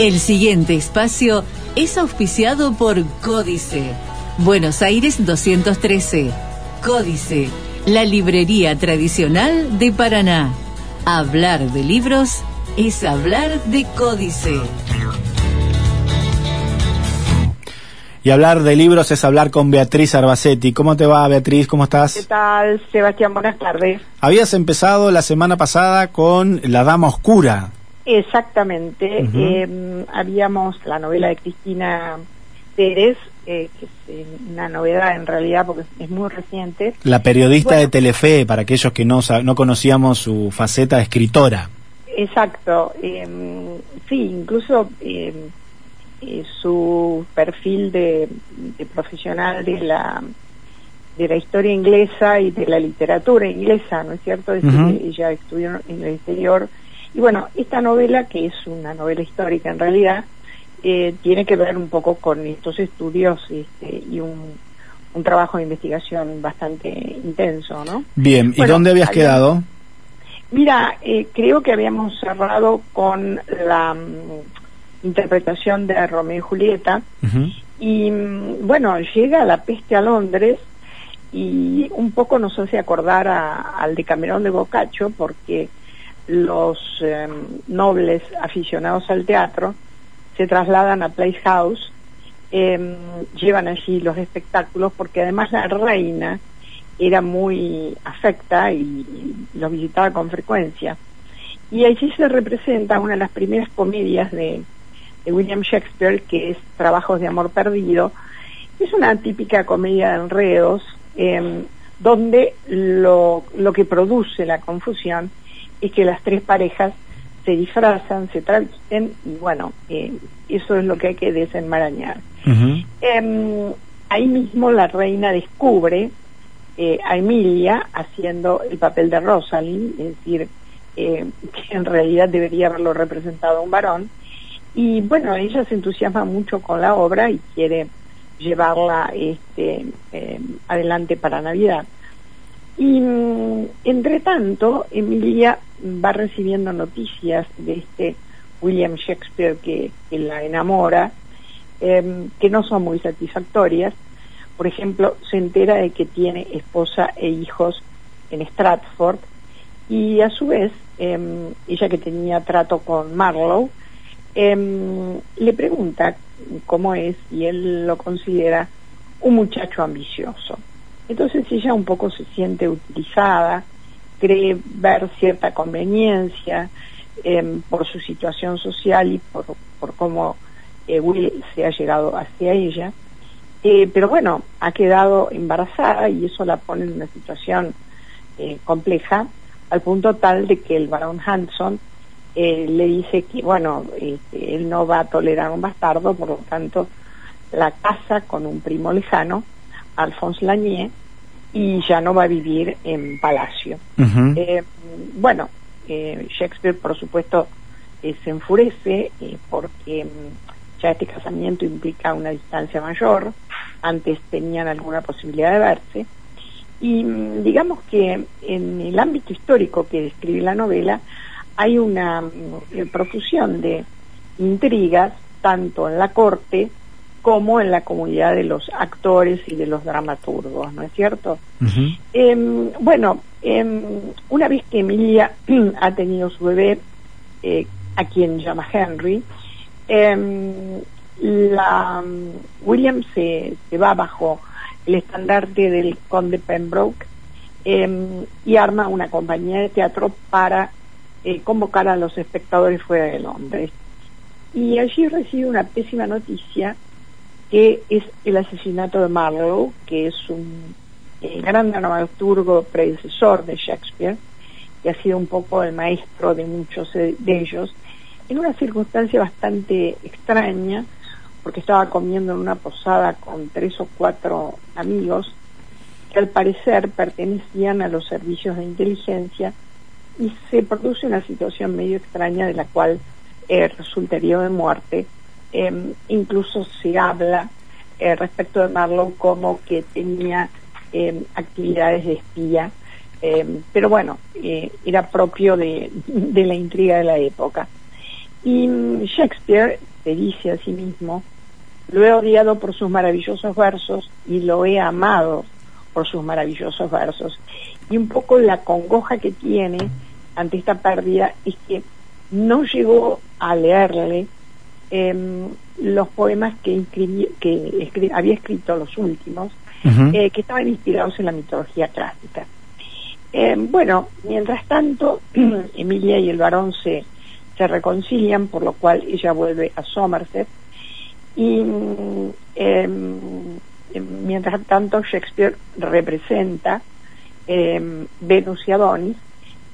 El siguiente espacio es auspiciado por Códice. Buenos Aires 213. Códice, la librería tradicional de Paraná. Hablar de libros es hablar de Códice. Y hablar de libros es hablar con Beatriz Arbacetti. ¿Cómo te va, Beatriz? ¿Cómo estás? ¿Qué tal, Sebastián? Buenas tardes. Habías empezado la semana pasada con La Dama Oscura. Exactamente. eh, habíamos la novela de Cristina Pérez, eh, que es eh, una novedad en realidad porque es muy reciente. La periodista Bueno. de Telefe, para aquellos que no, no conocíamos su faceta de escritora. Exacto. eh, sí, incluso eh, eh, su perfil de, de profesional de la de la historia inglesa y de la literatura inglesa, ¿no es cierto? Es que ella estudió en el exterior. Y bueno, esta novela, que es una novela histórica en realidad, eh, tiene que ver un poco con estos estudios este, y un, un trabajo de investigación bastante intenso, ¿no? Bien, ¿y Bueno, dónde habías había- quedado? Mira, eh, creo que habíamos cerrado con la mm, interpretación de Romeo y Julieta y mm, bueno, llega la peste a Londres y un poco nos hace acordar a- al Decamerón de Boccaccio porque los eh, nobles aficionados al teatro se trasladan a Place House, eh, llevan allí los espectáculos porque además la reina era muy afecta y, y los visitaba con frecuencia. Y allí se representa una de las primeras comedias de, de William Shakespeare, que es Trabajos de Amor Perdido. Es una típica comedia de enredos, eh, donde lo, lo que produce la confusión es que las tres parejas se disfrazan, se travisten y bueno, eh, eso es lo que hay que desenmarañar. Em, ahí mismo la reina descubre eh, a Emilia haciendo el papel de Rosalind, es decir, eh, que en realidad debería haberlo representado un varón. Y bueno, ella se entusiasma mucho con la obra y quiere llevarla este, adelante para Navidad. Y mm, entre tanto, Emilia va recibiendo noticias de este William Shakespeare que, la enamora, eh, que no son muy satisfactorias. Por ejemplo, se entera de que tiene esposa e hijos en Stratford y a su vez, eh, ella que tenía trato con Marlowe, eh, le pregunta cómo es y él lo considera un muchacho ambicioso. Entonces ella un poco se siente utilizada, cree ver cierta conveniencia eh, por su situación social y por, por cómo eh, Will se ha llegado hacia ella. Eh, pero bueno, ha quedado embarazada y eso la pone en una situación eh, compleja, al punto tal de que el barón Hanson le dice que, bueno, este, él no va a tolerar un bastardo, por lo tanto, la casa con un primo lejano, Alphonse Lanier, y ya no va a vivir en palacio. Eh, bueno, eh, Shakespeare, por supuesto, eh, se enfurece porque mm, ya este casamiento implica una distancia mayor, antes tenían alguna posibilidad de verse, y mm, digamos que en el ámbito histórico que describe la novela hay una mm, profusión de intrigas, tanto en la corte como en la comunidad de los actores y de los dramaturgos, ¿no es cierto? Em, bueno, em, una vez que Emilia ha tenido su bebé, eh, a quien llama Henry, em, la, William se, se va bajo el estandarte del conde Pembroke em, y arma una compañía de teatro para eh, convocar a los espectadores fuera de Londres. Y allí recibe una pésima noticia que es el asesinato de Marlowe, que es un eh, gran dramaturgo predecesor de Shakespeare, que ha sido un poco el maestro de muchos eh, de ellos, en una circunstancia bastante extraña, porque estaba comiendo en una posada con tres o cuatro amigos que al parecer pertenecían a los servicios de inteligencia y se produce una situación medio extraña de la cual eh, resulta herido de muerte. Eh, incluso se habla eh, respecto de Marlowe como que tenía eh, actividades de espía, eh, pero bueno, eh, era propio de, de la intriga de la época. Y mm, Shakespeare se dice a sí mismo, lo he odiado por sus maravillosos versos y lo he amado por sus maravillosos versos. Y un poco la congoja que tiene ante esta pérdida es que no llegó a leerle em, los poemas que, que había escrito los últimos, eh, que estaban inspirados en la mitología clásica. Em, bueno, mientras tanto, Emilia y el varón se, se reconcilian, por lo cual ella vuelve a Somerset y em, mientras tanto Shakespeare representa Venus y Adonis,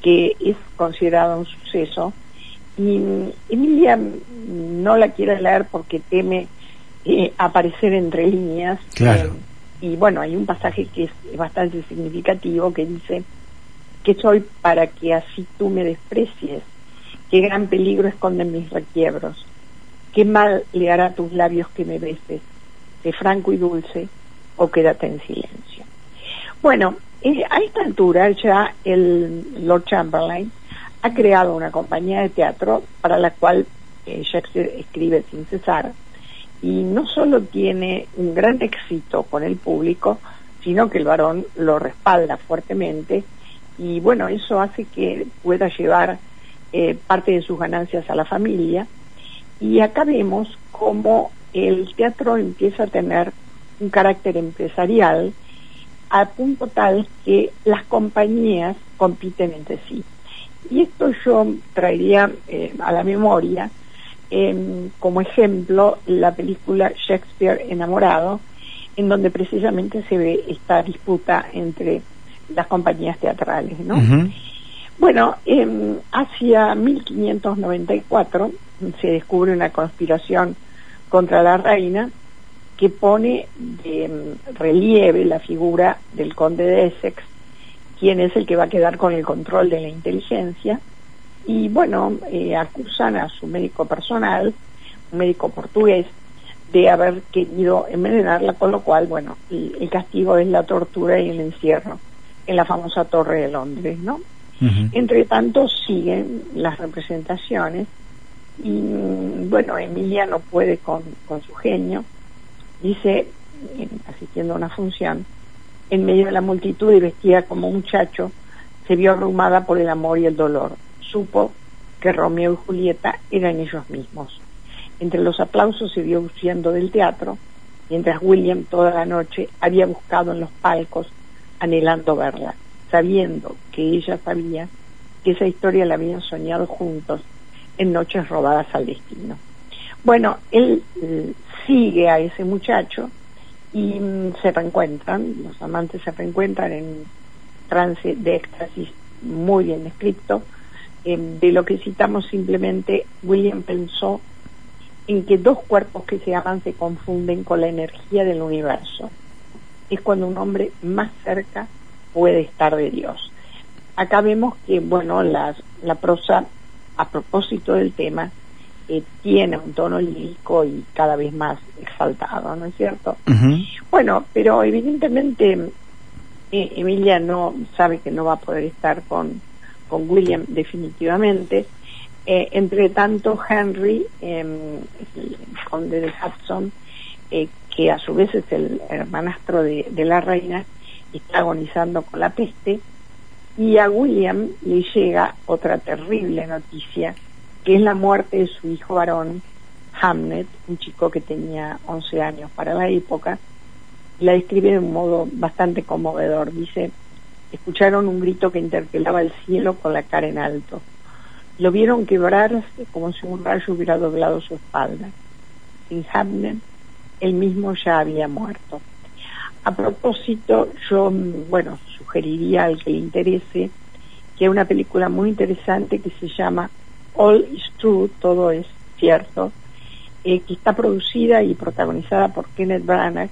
que es considerado un suceso, y Emilia no la quiere leer porque teme eh, aparecer entre líneas. Claro. Eh, y bueno, hay un pasaje que es bastante significativo que dice que soy para que así tú me desprecies, qué gran peligro esconden mis requiebros, qué mal le hará a tus labios que me beses, de franco y dulce, o quédate en silencio. Bueno, eh, a esta altura ya el Lord Chamberlain ha creado una compañía de teatro para la cual eh, Shakespeare escribe sin cesar y no solo tiene un gran éxito con el público, sino que el varón lo respalda fuertemente y bueno, eso hace que pueda llevar eh, parte de sus ganancias a la familia y acá vemos cómo el teatro empieza a tener un carácter empresarial a punto tal que las compañías compiten entre sí. Y esto yo traería eh, a la memoria em, como ejemplo la película Shakespeare enamorado, en donde precisamente se ve esta disputa entre las compañías teatrales, ¿no? Bueno, eh, hacia 1594 se descubre una conspiración contra la reina que pone de em, relieve la figura del conde de Essex quién es el que va a quedar con el control de la inteligencia. Y bueno, eh, acusan a su médico personal, un médico portugués, de haber querido envenenarla, con lo cual, bueno, el, castigo es la tortura y el encierro en la famosa Torre de Londres, ¿no? Entre tanto, siguen las representaciones y, bueno, Emilia no puede con, con su genio, dice, asistiendo a una función, en medio de la multitud y vestida como un muchacho, se vio abrumada por el amor y el dolor. Supo que Romeo y Julieta eran ellos mismos. Entre los aplausos se vio huyendo del teatro, mientras William toda la noche había buscado en los palcos, anhelando verla, sabiendo que ella sabía que esa historia la habían soñado juntos en noches robadas al destino. Bueno, él eh, sigue a ese muchacho, y mm, se reencuentran, los amantes se reencuentran en trance de éxtasis muy bien descrito. Em, de lo que citamos simplemente, William pensó en que dos cuerpos que se aman se confunden con la energía del universo. Es cuando un hombre más cerca puede estar de Dios. Acá vemos que, bueno, la, la prosa, a propósito del tema, eh, tiene un tono lírico y cada vez más exaltado, ¿no es cierto? Bueno, pero evidentemente eh, Emilia no sabe que no va a poder estar con, con William definitivamente. Eh, entre tanto, Henry, em, el conde de Hudson, que a su vez es el hermanastro de, de la reina, está agonizando con la peste, y a William le llega otra terrible noticia que es la muerte de su hijo varón, Hamnet, un chico que tenía 11 años para la época, la describe de un modo bastante conmovedor. Dice, escucharon un grito que interpelaba el cielo con la cara en alto. Lo vieron quebrarse como si un rayo hubiera doblado su espalda. Sin Hamnet, él mismo ya había muerto. A propósito, yo, bueno, sugeriría al que le interese que hay una película muy interesante que se llama All is True, todo es cierto, eh, que está producida y protagonizada por Kenneth Branagh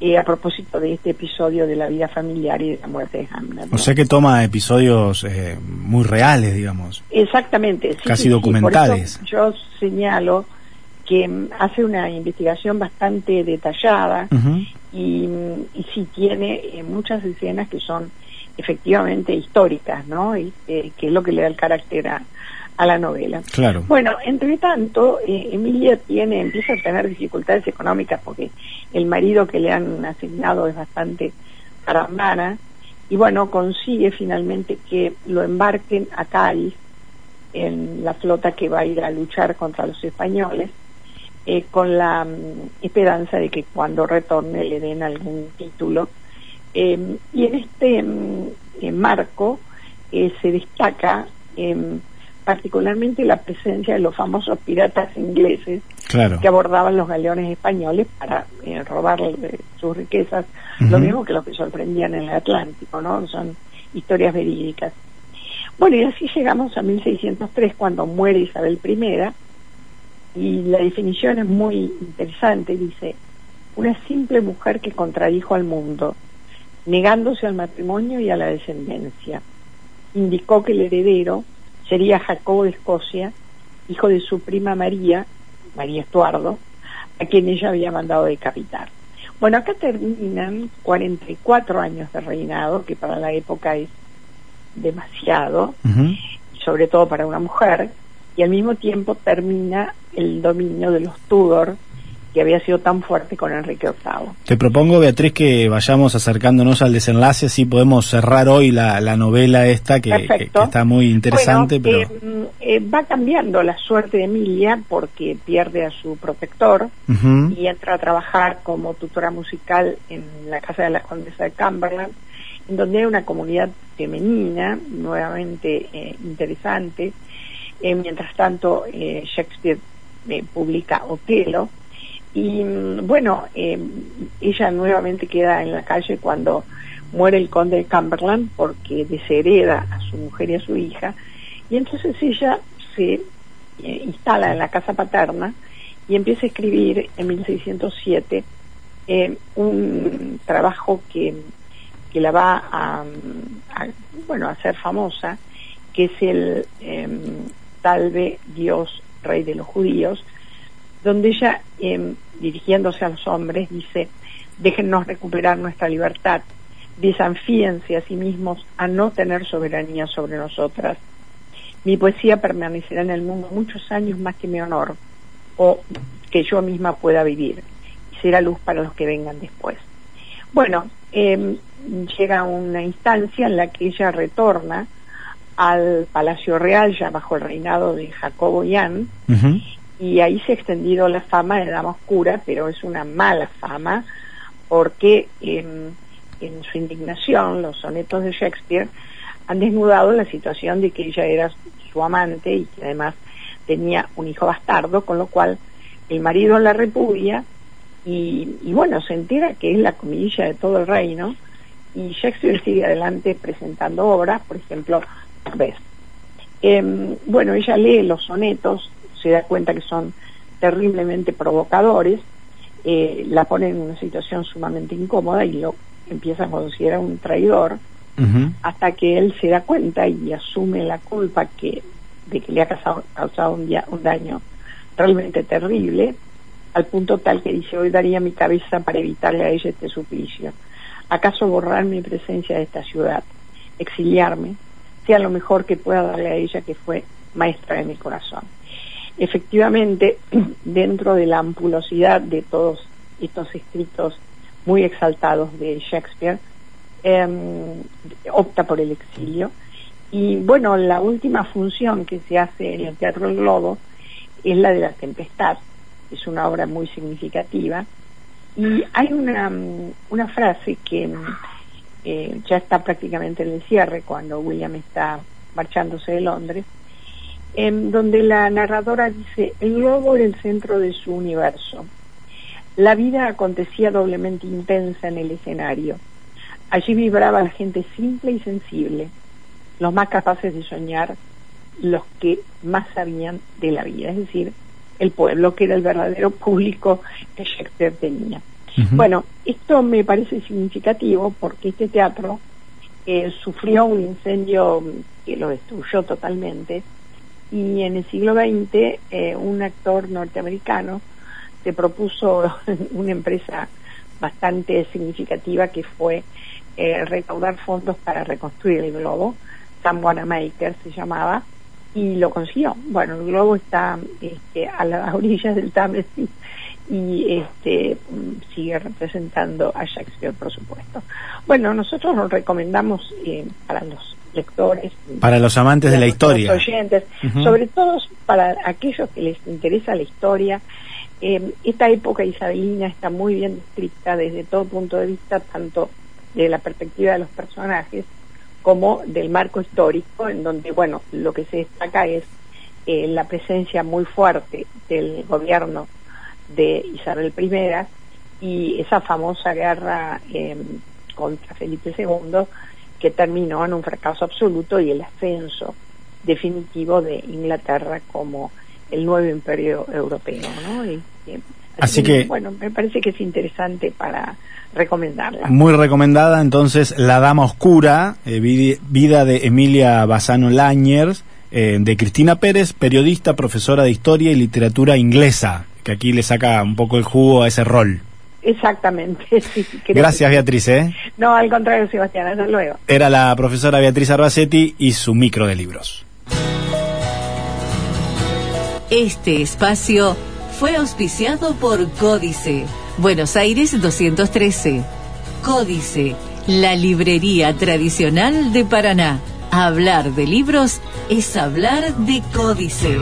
eh, a propósito de este episodio de la vida familiar y de la muerte de Hamlet. O sea que toma episodios eh, muy reales, digamos. Exactamente. Casi documentales. yo señalo que mm, hace una investigación bastante detallada y, y sí tiene muchas escenas que son efectivamente históricas, ¿no? Y, que es lo que le da el carácter a, a la novela. Claro. Bueno, entre tanto, eh, Emilia tiene, empieza a tener dificultades económicas porque el marido que le han asignado es bastante carambana y bueno, consigue finalmente que lo embarquen a Cádiz en la flota que va a ir a luchar contra los españoles eh, con la mm, esperanza de que cuando retorne le den algún título. Eh, y en este mm, marco se destaca em, particularmente la presencia de los famosos piratas ingleses que abordaban los galeones españoles para eh, robar sus riquezas, lo mismo que los que sorprendían en el Atlántico, ¿no? Son historias verídicas. Bueno, y así llegamos a 1603 cuando muere Isabel I y la definición es muy interesante, dice, una simple mujer que contradijo al mundo, negándose al matrimonio y a la descendencia. Indicó que el heredero sería Jacobo de Escocia, hijo de su prima María, María Estuardo, a quien ella había mandado decapitar. Bueno, acá terminan 44 años de reinado, que para la época es demasiado, sobre todo para una mujer, y al mismo tiempo termina el dominio de los Tudor que había sido tan fuerte con Enrique VIII. Te propongo, Beatriz, que vayamos acercándonos al desenlace, así podemos cerrar hoy la, novela esta, que, está muy interesante. pero... Eh, eh, va cambiando la suerte de Emilia porque pierde a su protector y entra a trabajar como tutora musical en la casa de la condesa de Cumberland, en donde hay una comunidad femenina, nuevamente eh, interesante. mientras tanto, Shakespeare publica Otelo, y bueno, eh, ella nuevamente queda en la calle cuando muere el conde de Cumberland porque deshereda a su mujer y a su hija. Y entonces ella se eh, instala en la casa paterna y empieza a escribir en 1607 eh, un trabajo que, que la va a, bueno, a hacer famosa, que es el Salve Dios, Rey de los Judíos, donde ella, em, dirigiéndose a los hombres, dice, déjennos recuperar nuestra libertad, desafíense a sí mismos a no tener soberanía sobre nosotras. Mi poesía permanecerá en el mundo muchos años más que mi honor, o que yo misma pueda vivir, y será luz para los que vengan después. Bueno, eh, llega una instancia en la que ella retorna al Palacio Real, ya bajo el reinado de Jacobo Yan, y ahí se ha extendido la fama de Dama Oscura, pero es una mala fama porque en, su indignación los sonetos de Shakespeare han desnudado la situación de que ella era su amante y que además tenía un hijo bastardo, con lo cual el marido la repudia y, bueno, se entera que es la comidilla de todo el reino y Shakespeare sigue adelante presentando obras, por ejemplo, ves. Em, bueno, ella lee los sonetos se da cuenta que son terriblemente provocadores, eh, la pone en una situación sumamente incómoda y lo empieza a considerar un traidor, hasta que él se da cuenta y asume la culpa que de que le ha causado, causado un, un daño realmente terrible, al punto tal que dice, hoy daría mi cabeza para evitarle a ella este suplicio. ¿Acaso borrar mi presencia de esta ciudad, exiliarme, sea lo mejor que pueda darle a ella que fue maestra de mi corazón? Efectivamente, dentro de la ampulosidad de todos estos escritos muy exaltados de Shakespeare, em, opta por el exilio. Y bueno, la última función que se hace en el Teatro del Globo es la de la Tempestad, es una obra muy significativa. Y hay una, una frase que eh, ya está prácticamente en el cierre cuando William está marchándose de Londres, en donde la narradora dice, el globo era el centro de su universo. La vida acontecía doblemente intensa en el escenario. Allí vibraba la gente simple y sensible, los más capaces de soñar, los que más sabían de la vida, es decir, el pueblo, que era el verdadero público que Shakespeare tenía. Bueno, esto me parece significativo porque este teatro eh, sufrió un incendio que lo destruyó totalmente, y en el siglo XX eh, un actor norteamericano se propuso una empresa bastante significativa que fue eh, recaudar fondos para reconstruir el globo, Sam Wanamaker se llamaba, y lo consiguió. Bueno, el globo está este, a las orillas del Támesis y este sigue representando a Shakespeare, por supuesto. Bueno, nosotros nos recomendamos eh, para los lectores, para los amantes de la historia, oyentes, sobre todo para aquellos que les interesa la historia. Eh, esta época isabelina está muy bien descrita desde todo punto de vista, tanto de la perspectiva de los personajes como del marco histórico, en donde, bueno, lo que se destaca es eh, la presencia muy fuerte del gobierno de Isabel I y esa famosa guerra em, contra Felipe II que terminó en un fracaso absoluto y el ascenso definitivo de Inglaterra como el nuevo imperio europeo, ¿no? así, que, bueno, me parece que es interesante para recomendarla. Muy recomendada, entonces, La Dama Oscura, eh, vida de Emilia Bassano Laniers, eh, de Cristina Pérez, periodista, profesora de historia y literatura inglesa, que aquí le saca un poco el jugo a ese rol. Exactamente. Gracias, Beatriz. ¿eh? No, al contrario, Sebastián. Hasta luego. Era la profesora Beatriz Arbacetti y su micro de libros. Este espacio fue auspiciado por Códice, Buenos Aires 213. Códice, la librería tradicional de Paraná. Hablar de libros es hablar de Códice.